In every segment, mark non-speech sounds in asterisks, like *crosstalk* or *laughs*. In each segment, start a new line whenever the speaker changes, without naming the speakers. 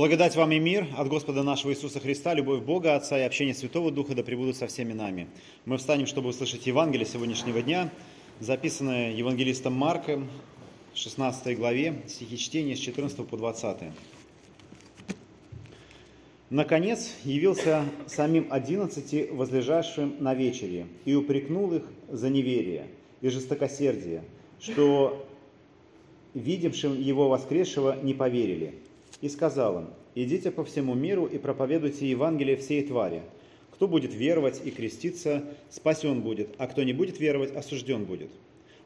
Благодать вам и мир от Господа нашего Иисуса Христа, любовь Бога Отца и общение Святого Духа да пребудут со всеми нами. Мы встанем, чтобы услышать Евангелие сегодняшнего дня, записанное евангелистом Марком, 16 главе, стихи чтения с 14 по 20. Наконец явился самим одиннадцати возлежавшим на вечере и упрекнул их за неверие и жестокосердие, что видевшим его воскресшего не поверили – и сказал им, «Идите по всему миру и проповедуйте Евангелие всей твари. Кто будет веровать и креститься, спасен будет, а кто не будет веровать, осужден будет.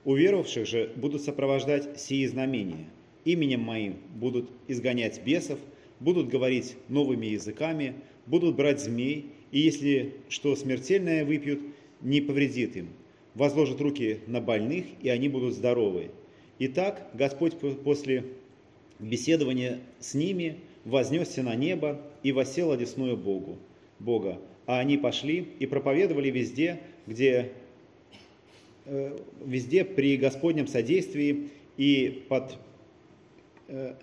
У веровавших же будут сопровождать сии знамения. Именем моим будут изгонять бесов, будут говорить новыми языками, будут брать змей, и если что смертельное выпьют, не повредит им. Возложат руки на больных, и они будут здоровы. Итак, Господь после беседование с ними, вознесся на небо и восел одесную Богу, Бога. А они пошли и проповедовали везде, где, э, везде при Господнем содействии и под... Э,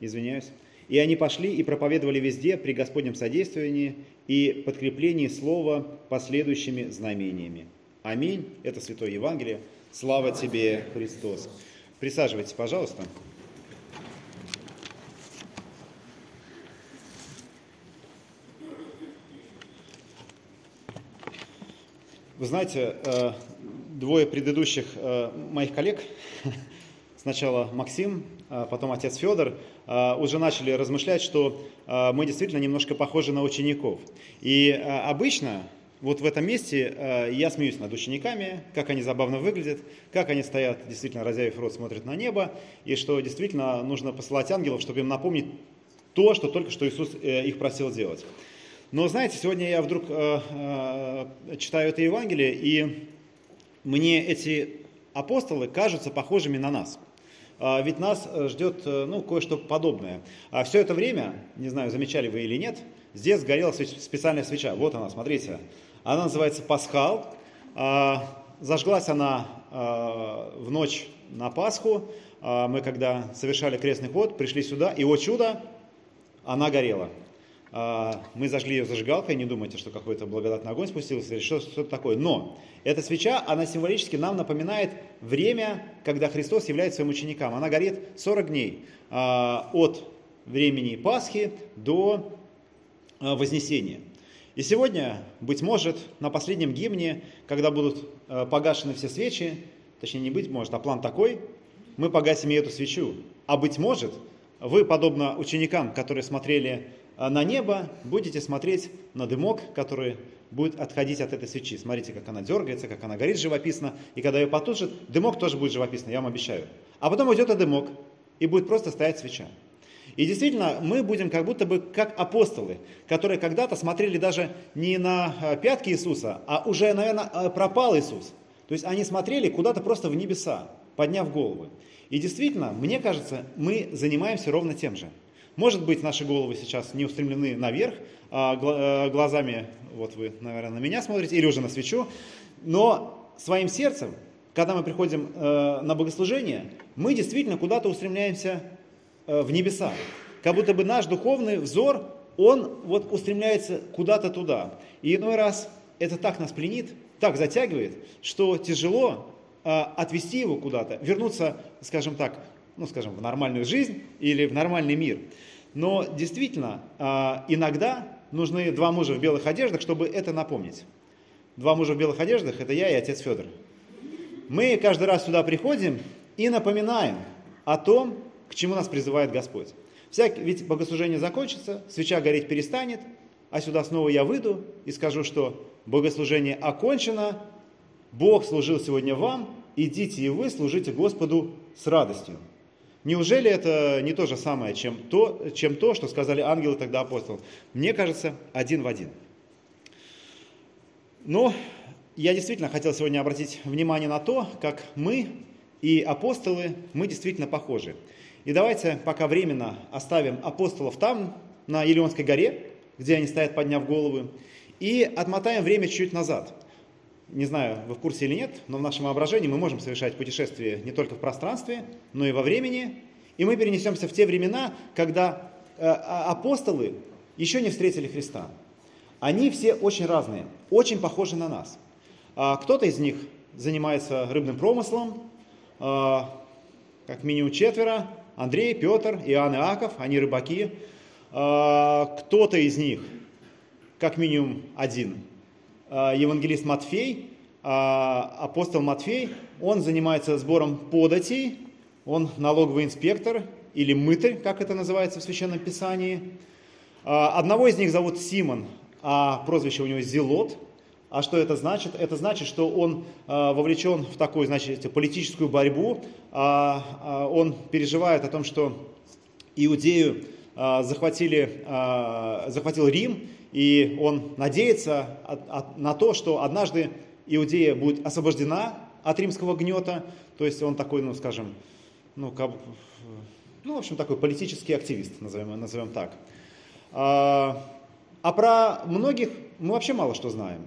извиняюсь. И они пошли и проповедовали везде при Господнем содействовании и подкреплении слова последующими знамениями. Аминь. Это Святое Евангелие. Слава тебе, Христос. Присаживайтесь, пожалуйста. Вы знаете, э, двое предыдущих э, моих коллег, *laughs* сначала Максим, а потом отец Федор, э, уже начали размышлять, что мы действительно немножко похожи на учеников. И обычно вот в этом месте я смеюсь над учениками, как они забавно выглядят, как они стоят, действительно, разявив рот, смотрят на небо, и что действительно нужно посылать ангелов, чтобы им напомнить то, что только что Иисус их просил делать. Но знаете, сегодня я вдруг э, э, читаю это Евангелие, и мне эти апостолы кажутся похожими на нас. А ведь нас ждет э, ну, кое-что подобное. А все это время, не знаю, замечали вы или нет, здесь горела специальная свеча. Вот она, смотрите. Она называется Пасхал. А, зажглась она а, в ночь на Пасху. А, мы, когда совершали крестный ход, пришли сюда, и, о чудо, она горела. А, мы зажгли ее зажигалкой, не думайте, что какой-то благодатный огонь спустился или что-то такое. Но эта свеча, она символически нам напоминает время, когда Христос является своим ученикам. Она горит 40 дней а, от времени Пасхи до а, Вознесения. И сегодня, быть может, на последнем гимне, когда будут погашены все свечи, точнее не быть может, а план такой, мы погасим и эту свечу. А быть может, вы, подобно ученикам, которые смотрели на небо, будете смотреть на дымок, который будет отходить от этой свечи. Смотрите, как она дергается, как она горит живописно. И когда ее потушит, дымок тоже будет живописно, я вам обещаю. А потом уйдет и дымок, и будет просто стоять свеча. И действительно, мы будем как будто бы как апостолы, которые когда-то смотрели даже не на э, пятки Иисуса, а уже, наверное, э, пропал Иисус. То есть они смотрели куда-то просто в небеса, подняв головы. И действительно, мне кажется, мы занимаемся ровно тем же – может быть, наши головы сейчас не устремлены наверх, а э, глазами, вот вы, наверное, на меня смотрите, или уже на свечу, но своим сердцем, когда мы приходим э, на богослужение, мы действительно куда-то устремляемся э, в небеса. Как будто бы наш духовный взор, он вот устремляется куда-то туда. И иной раз это так нас пленит, так затягивает, что тяжело отвести его куда-то, вернуться, скажем так, ну, скажем, в нормальную жизнь или в нормальный мир. Но действительно, а, иногда нужны два мужа в белых одеждах, чтобы это напомнить. Два мужа в белых одеждах – это я и отец Федор. Мы каждый раз сюда приходим и напоминаем о том, к чему нас призывает Господь. Всяк, ведь богослужение закончится, свеча гореть перестанет, а сюда снова я выйду и скажу, что богослужение окончено, Бог служил сегодня вам, идите и вы служите Господу с радостью. Неужели это не то же самое, чем то, чем то, что сказали ангелы тогда апостолам? Мне кажется, один в один. Но я действительно хотел сегодня обратить внимание на то, как мы и апостолы, мы действительно похожи. И давайте пока временно оставим апостолов там, на Елеонской горе, где они стоят, подняв головы, и отмотаем время чуть-чуть назад. Не знаю, вы в курсе или нет, но в нашем воображении мы можем совершать путешествие не только в пространстве, но и во времени. И мы перенесемся в те времена, когда а, апостолы еще не встретили Христа. Они все очень разные, очень похожи на нас. А, кто-то из них занимается рыбным промыслом, а, как минимум четверо, Андрей, Петр, Иоанн и Иаков, они рыбаки. Кто-то из них, как минимум один, евангелист Матфей, апостол Матфей, он занимается сбором податей, он налоговый инспектор или мытарь, как это называется в Священном Писании. Одного из них зовут Симон, а прозвище у него Зелот. А что это значит? Это значит, что он вовлечен в такую, значит, политическую борьбу. Он переживает о том, что Иудею захватили, захватил Рим, и он надеется на то, что однажды Иудея будет освобождена от римского гнета, то есть он такой, ну, скажем, ну, как, ну в общем, такой политический активист, назовем, назовем так. А, а про многих мы вообще мало что знаем.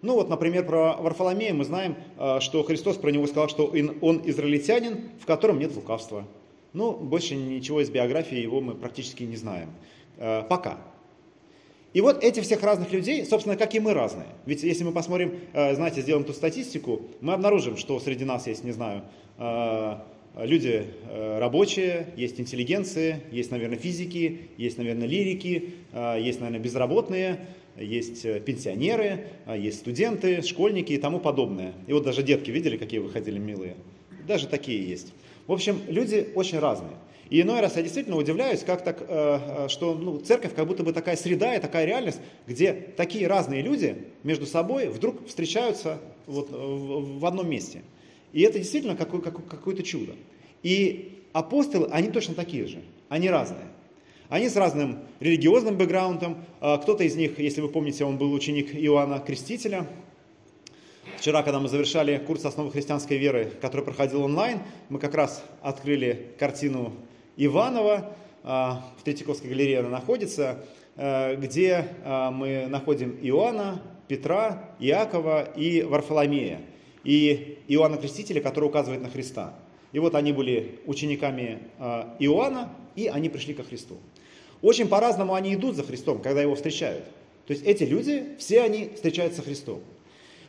Ну вот, например, про Варфоломея мы знаем, а, что Христос про него сказал, что он израильтянин, в котором нет лукавства. Ну, больше ничего из биографии его мы практически не знаем. А, пока. И вот эти всех разных людей, собственно, как и мы разные. Ведь если мы посмотрим, э, знаете, сделаем ту статистику, мы обнаружим, что среди нас есть, не знаю, э, люди э, рабочие, есть интеллигенции, есть, наверное, физики, есть, наверное, лирики, есть, наверное, безработные, есть пенсионеры, есть студенты, школьники и тому подобное. И вот даже детки, видели, какие выходили милые? Даже такие есть. В общем, люди очень разные. И иной раз я действительно удивляюсь, как так, э, э, что ну, церковь как будто бы такая среда и такая реальность, где такие разные люди между собой вдруг встречаются вот в одном месте. И это действительно какое, какое-то чудо. И апостолы, они точно такие же, они разные. Они с разным религиозным бэкграундом. Э, кто-то из них, если вы помните, он был ученик Иоанна Крестителя. Вчера, когда мы завершали курс основы христианской веры, который проходил онлайн, мы как раз открыли картину Иванова, а, в Третьяковской галерее она находится, э, где а, мы находим Иоанна, Петра, Иакова и Варфоломея. И Иоанна Крестителя, который указывает на Христа. И вот они были учениками а, Иоанна, и они пришли ко Христу. Очень по-разному они идут за Христом, когда его встречают. То есть эти люди, все они встречаются со Христом.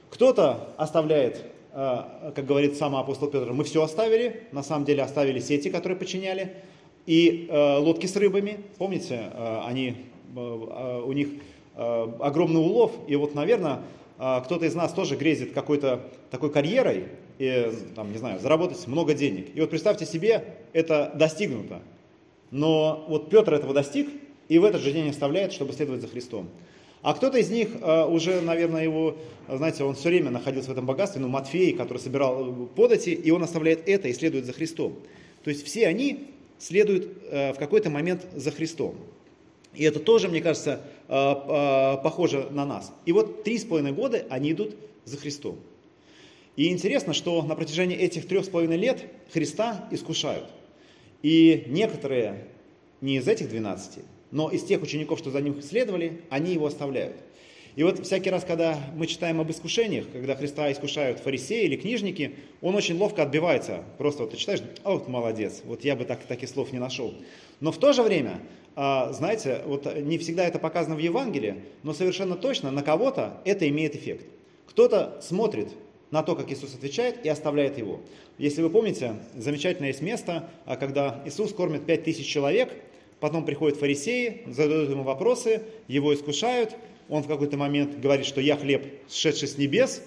Кто-то оставляет, как говорит сам апостол Петр, мы все оставили, на самом деле оставили сети, которые подчиняли и э, лодки с рыбами, помните, э, они, э, э, у них э, огромный улов, и вот, наверное, э, кто-то из нас тоже грезит какой-то такой карьерой, и, там, не знаю, заработать много денег. И вот представьте себе, это достигнуто. Но вот Петр этого достиг, и в этот же день оставляет, чтобы следовать за Христом. А кто-то из них э, уже, наверное, его, знаете, он все время находился в этом богатстве, но Матфей, который собирал подати, и он оставляет это и следует за Христом. То есть все они следуют э, в какой-то момент за Христом. И это тоже, мне кажется, э, э, похоже на нас. И вот три с половиной года они идут за Христом. И интересно, что на протяжении этих трех с половиной лет Христа искушают. И некоторые не из этих двенадцати, но из тех учеников, что за ним следовали, они его оставляют. И вот всякий раз, когда мы читаем об искушениях, когда Христа искушают фарисеи или книжники, он очень ловко отбивается. Просто вот ты читаешь, о, вот молодец, вот я бы так, таких слов не нашел. Но в то же время, а, знаете, вот не всегда это показано в Евангелии, но совершенно точно на кого-то это имеет эффект. Кто-то смотрит на то, как Иисус отвечает, и оставляет его. Если вы помните, замечательное есть место, а, когда Иисус кормит пять тысяч человек, потом приходят фарисеи, задают ему вопросы, его искушают – он в какой-то момент говорит, что я хлеб, сшедший с небес,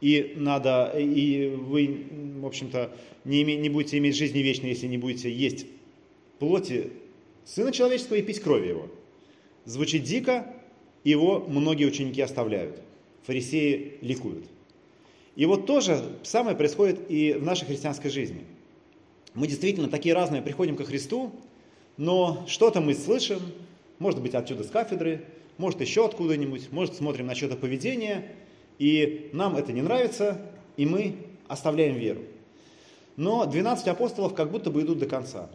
и надо, и вы, в общем-то, не, име, не будете иметь жизни вечной, если не будете есть плоти Сына Человеческого и пить крови Его. Звучит дико, его многие ученики оставляют. Фарисеи ликуют. И вот то же самое происходит и в нашей христианской жизни. Мы действительно такие разные приходим ко Христу, но что-то мы слышим, может быть, отсюда с кафедры, может еще откуда-нибудь, может смотрим на что-то поведение, и нам это не нравится, и мы оставляем веру. Но 12 апостолов как будто бы идут до конца.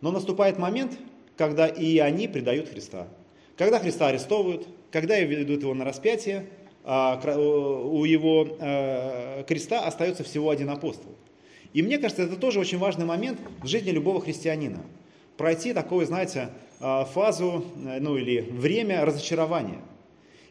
Но наступает момент, когда и они предают Христа. Когда Христа арестовывают, когда ведут его на распятие, а, у его э, креста остается всего один апостол. И мне кажется, это тоже очень важный момент в жизни любого христианина. Пройти такой, знаете, фазу, ну или время разочарования.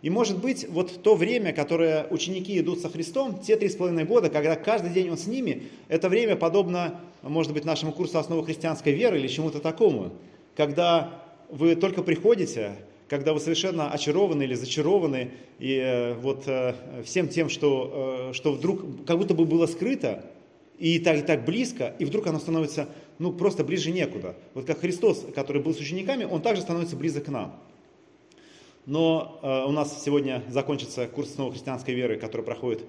И может быть, вот то время, которое ученики идут со Христом, те три с половиной года, когда каждый день Он с ними, это время подобно, может быть, нашему курсу основы христианской веры или чему-то такому, когда вы только приходите, когда вы совершенно очарованы или зачарованы и э, вот э, всем тем, что, э, что вдруг как будто бы было скрыто, и так, и так близко, и вдруг оно становится ну, просто ближе некуда. Вот как Христос, который был с учениками, он также становится близок к нам. Но э, у нас сегодня закончится курс основы христианской веры, который проходит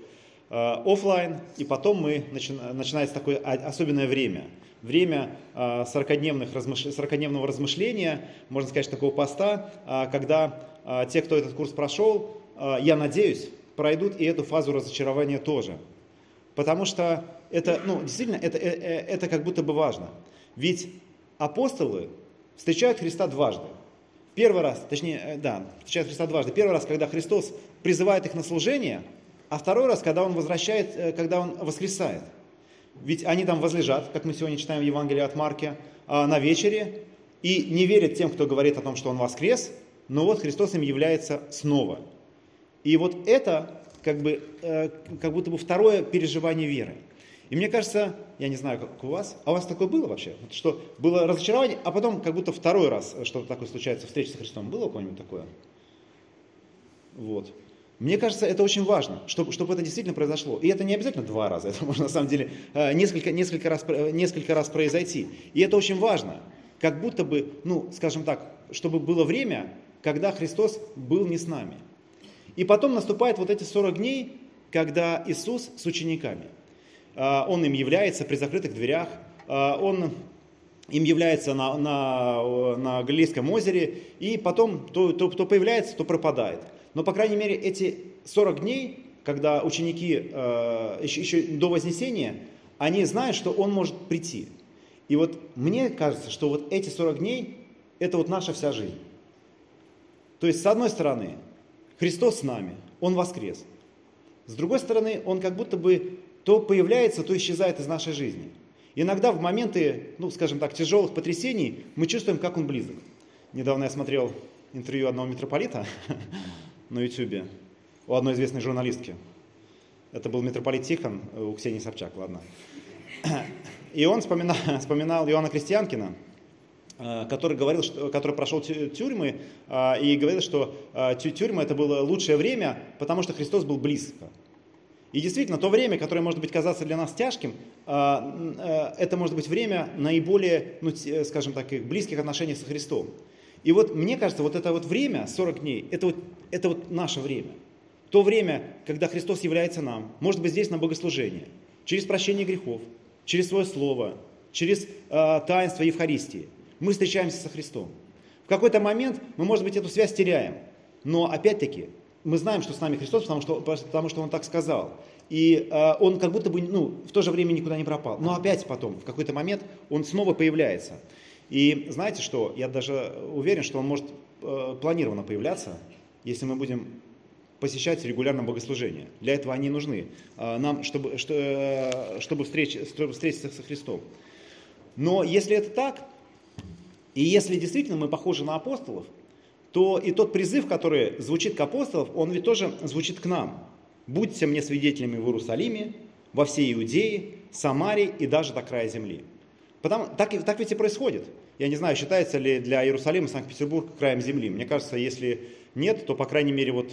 э, офлайн, и потом мы начи, начинается такое особенное время. Время э, 40 размыш... 40 размышления, можно сказать, такого поста, э, когда э, те, кто этот курс прошел, э, я надеюсь, пройдут и эту фазу разочарования тоже. Потому что это, ну, действительно, это, это, э, это как будто бы важно. Ведь апостолы встречают Христа дважды. Первый раз, точнее, э, да, встречают Христа дважды. Первый раз, когда Христос призывает их на служение, а второй раз, когда Он возвращает, э, когда Он воскресает. Ведь они там возлежат, как мы сегодня читаем в Евангелии от Марки, а, на вечере, и не верят тем, кто говорит о том, что Он воскрес, но вот Христос им является снова. И вот это как, бы, как будто бы второе переживание веры. И мне кажется, я не знаю, как у вас, а у вас такое было вообще? Что было разочарование, а потом как будто второй раз что-то такое случается, встреча с Христом. Было у кого-нибудь такое? Вот. Мне кажется, это очень важно, чтобы, чтобы это действительно произошло. И это не обязательно два раза, *laughs* это может на самом деле э, несколько, несколько, раз, э, несколько раз произойти. И это очень важно. Как будто бы, ну, скажем так, чтобы было время, когда Христос был не с нами. И потом наступает вот эти 40 дней, когда Иисус с учениками – он им является при закрытых дверях, а, он им является на, на, на Галилейском озере, и потом то, то, то появляется, то пропадает. Но, по крайней мере, эти 40 дней, когда ученики еще, а, еще до Вознесения, они знают, что он может прийти. И вот мне кажется, что вот эти 40 дней – это вот наша вся жизнь. То есть, с одной стороны, Христос с нами, Он воскрес. С другой стороны, Он как будто бы то появляется, то исчезает из нашей жизни. Иногда в моменты, ну, скажем так, тяжелых потрясений мы чувствуем, как он близок. Недавно я смотрел интервью одного митрополита *laughs* на YouTube у одной известной журналистки. Это был митрополит Тихон у Ксении Собчак, ладно. И он вспоминал, *laughs* вспоминал Иоанна Крестьянкина, э, который говорил, что, который прошел тюрьмы э, и говорил, что э, тюрьма это было лучшее время, потому что Христос был близко. И действительно, то время, которое может быть казаться для нас тяжким, а, а, это может быть время наиболее, ну, скажем так, близких отношений со Христом. И вот мне кажется, вот это вот время, 40 дней, это вот, это вот наше время. То время, когда Христос является нам, может быть здесь на богослужение, через прощение грехов, через свое слово, через э, таинство Евхаристии. Мы встречаемся со Христом. В какой-то момент мы, может быть, эту связь теряем. Но опять-таки, мы знаем, что с нами Христос, потому что, потому что Он так сказал. И э, Он как будто бы ну, в то же время никуда не пропал. Но опять потом, в какой-то момент, Он снова появляется. И знаете что, я даже уверен, что Он может э, планированно появляться, если мы будем посещать регулярно богослужения. Для этого они нужны э, нам, чтобы, что, э, чтобы, встреч, чтобы встретиться со Христом. Но если это так, и если действительно мы похожи на апостолов, то и тот призыв, который звучит к апостолам, он ведь тоже звучит к нам. «Будьте мне свидетелями в Иерусалиме, во всей Иудее, Самарии и даже до края земли». Потому, так, так ведь и происходит. Я не знаю, считается ли для Иерусалима Санкт-Петербург краем земли. Мне кажется, если нет, то, по крайней мере, вот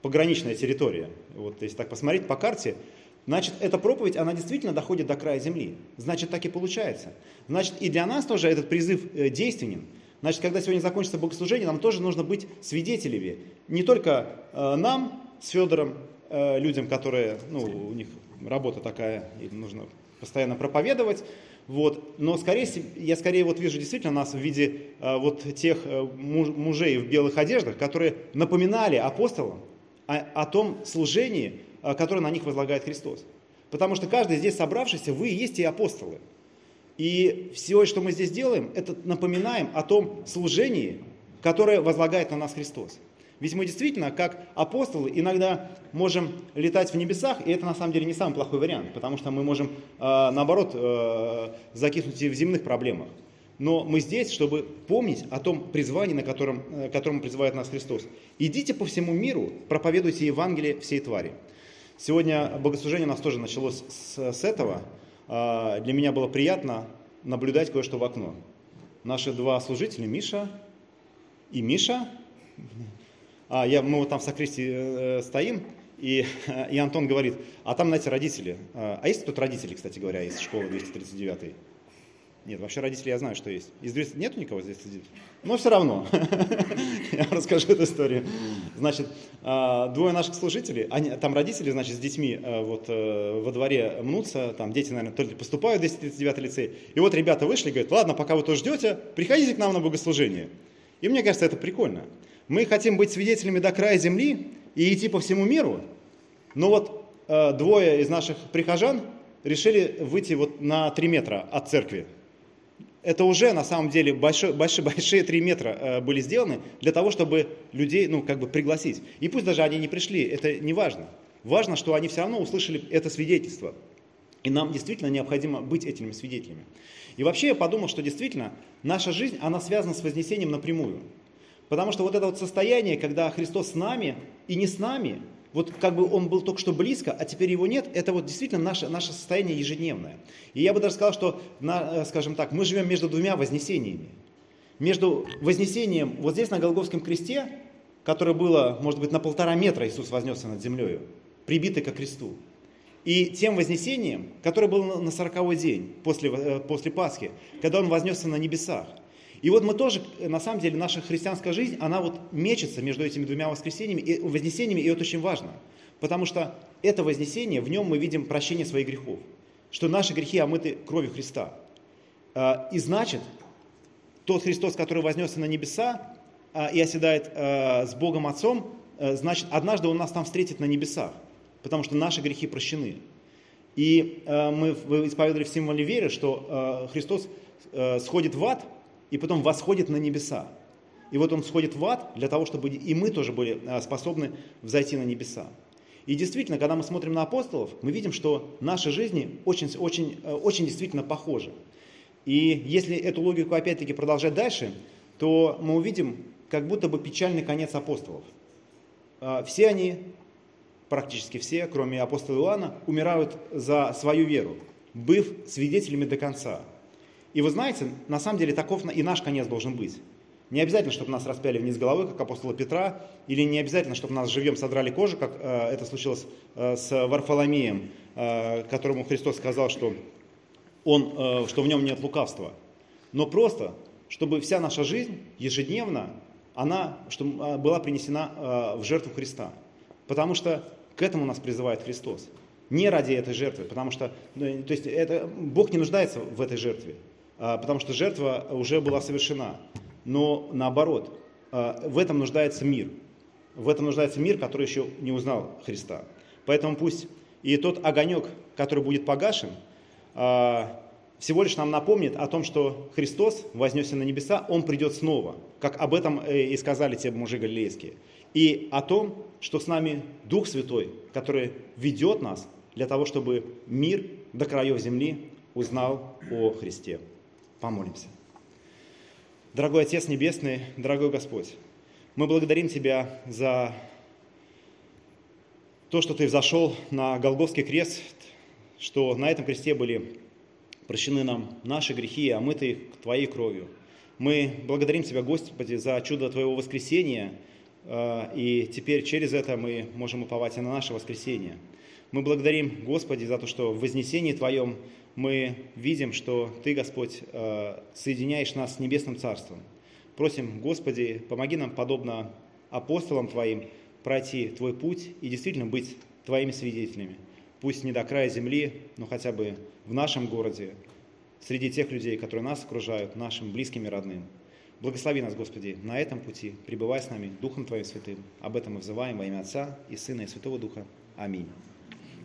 пограничная территория. Вот, если так посмотреть по карте, значит, эта проповедь, она действительно доходит до края земли. Значит, так и получается. Значит, и для нас тоже этот призыв э, действенен – Значит, когда сегодня закончится богослужение, нам тоже нужно быть свидетелями. Не только э, нам с Федором, э, людям, которые, ну, у них работа такая, им нужно постоянно проповедовать, вот. Но скорее, я скорее вот вижу действительно нас в виде э, вот тех э, муж, мужей в белых одеждах, которые напоминали апостолам о, о том служении, э, которое на них возлагает Христос. Потому что каждый здесь собравшийся, вы и есть и апостолы. И все, что мы здесь делаем, это напоминаем о том служении, которое возлагает на нас Христос. Ведь мы действительно, как апостолы, иногда можем летать в небесах, и это на самом деле не самый плохой вариант, потому что мы можем, э, наоборот, э, закиснуть и в земных проблемах. но мы здесь, чтобы помнить о том призвании, на котором, э, которому призывает нас Христос. Идите по всему миру, проповедуйте Евангелие всей твари. Сегодня богослужение у нас тоже началось с, с этого. А, для меня было приятно наблюдать кое-что в окно. Наши два служителя, Миша и Миша, а я, мы вот там в сокрестии э, стоим, и, *laughs* и Антон говорит, а там, знаете, родители. А, а есть тут родители, кстати говоря, из школы 239 нет, вообще родители я знаю, что есть. Из 200... Нету никого здесь сидит? Но все равно. *laughs* я расскажу эту историю. Значит, а, двое наших служителей, они, там родители, значит, с детьми а, вот э, во дворе мнутся, там дети, наверное, то ли поступают в 239 лицей. И вот ребята вышли говорят, ладно, пока вы тоже ждете, приходите к нам на богослужение. И мне кажется, это прикольно. Мы хотим быть свидетелями до края земли и идти по всему миру, но вот э, двое из наших прихожан решили выйти вот на 3 метра от церкви это уже на самом деле *laughs* большие, большие, большие 3 метра э, были сделаны для того, чтобы людей ну, как бы пригласить. И пусть даже они не пришли, это не важно. Важно, что они все равно услышали это свидетельство. И нам действительно необходимо быть этими свидетелями. И вообще я подумал, что действительно наша жизнь, она связана с Вознесением напрямую. Потому что вот это вот состояние, когда Христос с нами и не с нами, вот как бы он был только что близко, а теперь его нет, это вот действительно наше, наше состояние ежедневное. И я бы даже сказал, что, на, э, скажем так, мы живем между двумя вознесениями. Между вознесением вот здесь на Голговском кресте, которое было, может быть, на полтора метра Иисус вознесся над землей, прибитый ко кресту, и тем вознесением, которое было на сороковой день после, э, после Пасхи, когда Он вознесся на небесах. И вот мы тоже, на самом деле, наша христианская жизнь, она вот мечется между этими двумя воскресениями и вознесениями, и это очень важно. Потому что это вознесение, в нем мы видим прощение своих грехов. Что наши грехи омыты кровью Христа. А, и значит, тот Христос, который вознесся на небеса а, и оседает а, с Богом Отцом, значит, однажды Он нас там встретит на небесах, потому что наши грехи прощены. И мы исповедовали в символе веры, что Христос сходит в ад, и потом восходит на небеса. И вот он сходит в ад для того, чтобы и мы тоже были а, способны взойти на небеса. И действительно, когда мы смотрим на апостолов, мы видим, что наши жизни очень, очень, э, очень действительно похожи. И если эту логику опять-таки продолжать дальше, то мы увидим как будто бы печальный конец апостолов. А, все они, практически все, кроме апостола Иоанна, умирают за свою веру, быв свидетелями до конца. И вы знаете, на самом деле таков и наш конец должен быть. Не обязательно, чтобы нас распяли вниз головы, как апостола Петра, или не обязательно, чтобы нас живьем содрали кожу, как э, это случилось э, с Варфоломеем, э, которому Христос сказал, что, он, э, что в нем нет лукавства. Но просто, чтобы вся наша жизнь ежедневно, она чтобы, э, была принесена э, в жертву Христа. Потому что к этому нас призывает Христос. Не ради этой жертвы, потому что ну, то есть это, Бог не нуждается в этой жертве. А, потому что жертва уже была совершена. Но наоборот, а, в этом нуждается мир. В этом нуждается мир, который еще не узнал Христа. Поэтому пусть и тот огонек, который будет погашен, а, всего лишь нам напомнит о том, что Христос вознесся на небеса, Он придет снова, как об этом э, и сказали те мужи галилейские. И о том, что с нами Дух Святой, который ведет нас для того, чтобы мир до краев земли узнал о Христе. Помолимся. Дорогой Отец Небесный, дорогой Господь, мы благодарим Тебя за то, что Ты взошел на Голгофский крест, что на этом кресте были прощены нам наши грехи, омытые Твоей кровью. Мы благодарим Тебя, Господи, за чудо Твоего воскресения, э, и теперь через это мы можем уповать и на наше воскресение. Мы благодарим, Господи, за то, что в вознесении Твоем мы видим, что Ты, Господь, э, соединяешь нас с Небесным Царством. Просим, Господи, помоги нам, подобно апостолам Твоим, пройти Твой путь и действительно быть Твоими свидетелями. Пусть не до края земли, но хотя бы в нашем городе, среди тех людей, которые нас окружают, нашим близким и родным. Благослови нас, Господи, на этом пути, пребывай с нами Духом Твоим Святым. Об этом мы взываем во имя Отца и Сына и Святого Духа. Аминь.